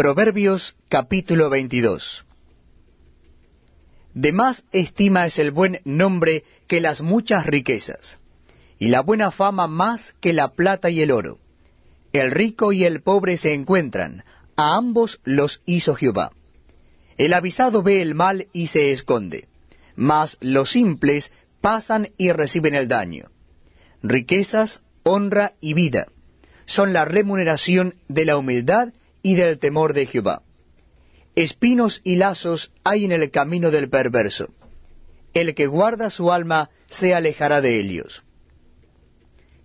Proverbios capítulo 22 De más estima es el buen nombre que las muchas riquezas, y la buena fama más que la plata y el oro. El rico y el pobre se encuentran, a ambos los hizo Jehová. El avisado ve el mal y se esconde, mas los simples pasan y reciben el daño. Riquezas, honra y vida son la remuneración de la humildad y del temor de Jehová. Espinos y lazos hay en el camino del perverso. El que guarda su alma se alejará de ellos.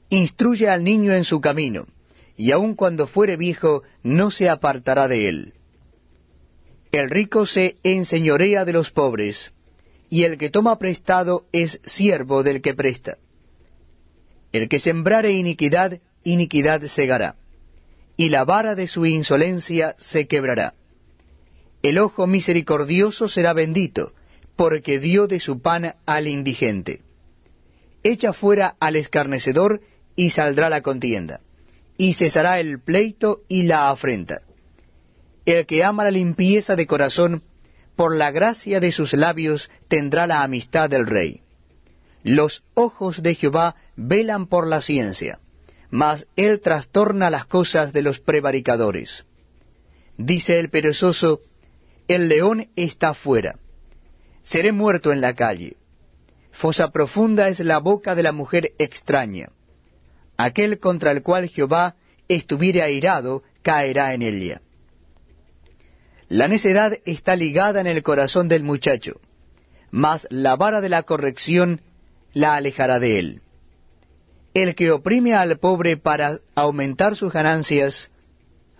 Instruye al niño en su camino, y aun cuando fuere viejo no se apartará de él. El rico se enseñorea de los pobres, y el que toma prestado es siervo del que presta. El que sembrare iniquidad, iniquidad segará y la vara de su insolencia se quebrará. El ojo misericordioso será bendito, porque dio de su pan al indigente. Echa fuera al escarnecedor y saldrá la contienda, y cesará el pleito y la afrenta. El que ama la limpieza de corazón, por la gracia de sus labios tendrá la amistad del rey. Los ojos de Jehová velan por la ciencia mas él trastorna las cosas de los prevaricadores. Dice el perezoso, el león está fuera, seré muerto en la calle. Fosa profunda es la boca de la mujer extraña. Aquel contra el cual Jehová estuviere airado caerá en ella. La necedad está ligada en el corazón del muchacho, mas la vara de la corrección la alejará de él. El que oprime al pobre para aumentar sus ganancias,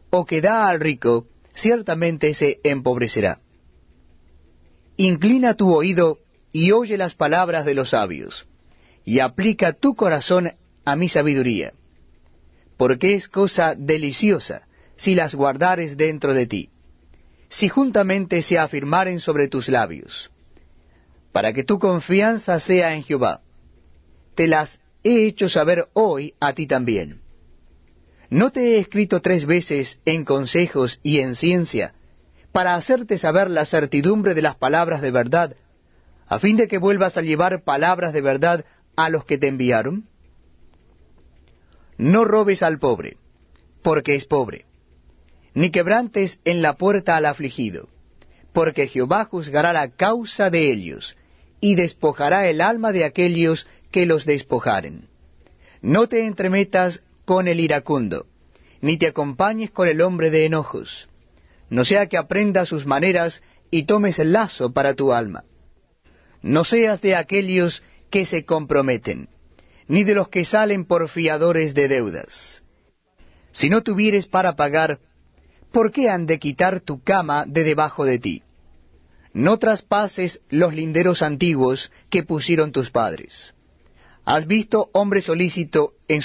o que da al rico, ciertamente se empobrecerá. Inclina tu oído y oye las palabras de los sabios, y aplica tu corazón a mi sabiduría, porque es cosa deliciosa si las guardares dentro de ti, si juntamente se afirmaren sobre tus labios, para que tu confianza sea en Jehová. Te las he hecho saber hoy a ti también. ¿No te he escrito tres veces en consejos y en ciencia, para hacerte saber la certidumbre de las palabras de verdad, a fin de que vuelvas a llevar palabras de verdad a los que te enviaron? No robes al pobre, porque es pobre, ni quebrantes en la puerta al afligido, porque Jehová juzgará la causa de ellos, y despojará el alma de aquellos que los despojaren. No te entremetas con el iracundo, ni te acompañes con el hombre de enojos, no sea que aprendas sus maneras y tomes el lazo para tu alma. No seas de aquellos que se comprometen, ni de los que salen por fiadores de deudas. Si no tuvieres para pagar, ¿por qué han de quitar tu cama de debajo de ti? No traspases los linderos antiguos que pusieron tus padres. ¿Has visto hombre solícito en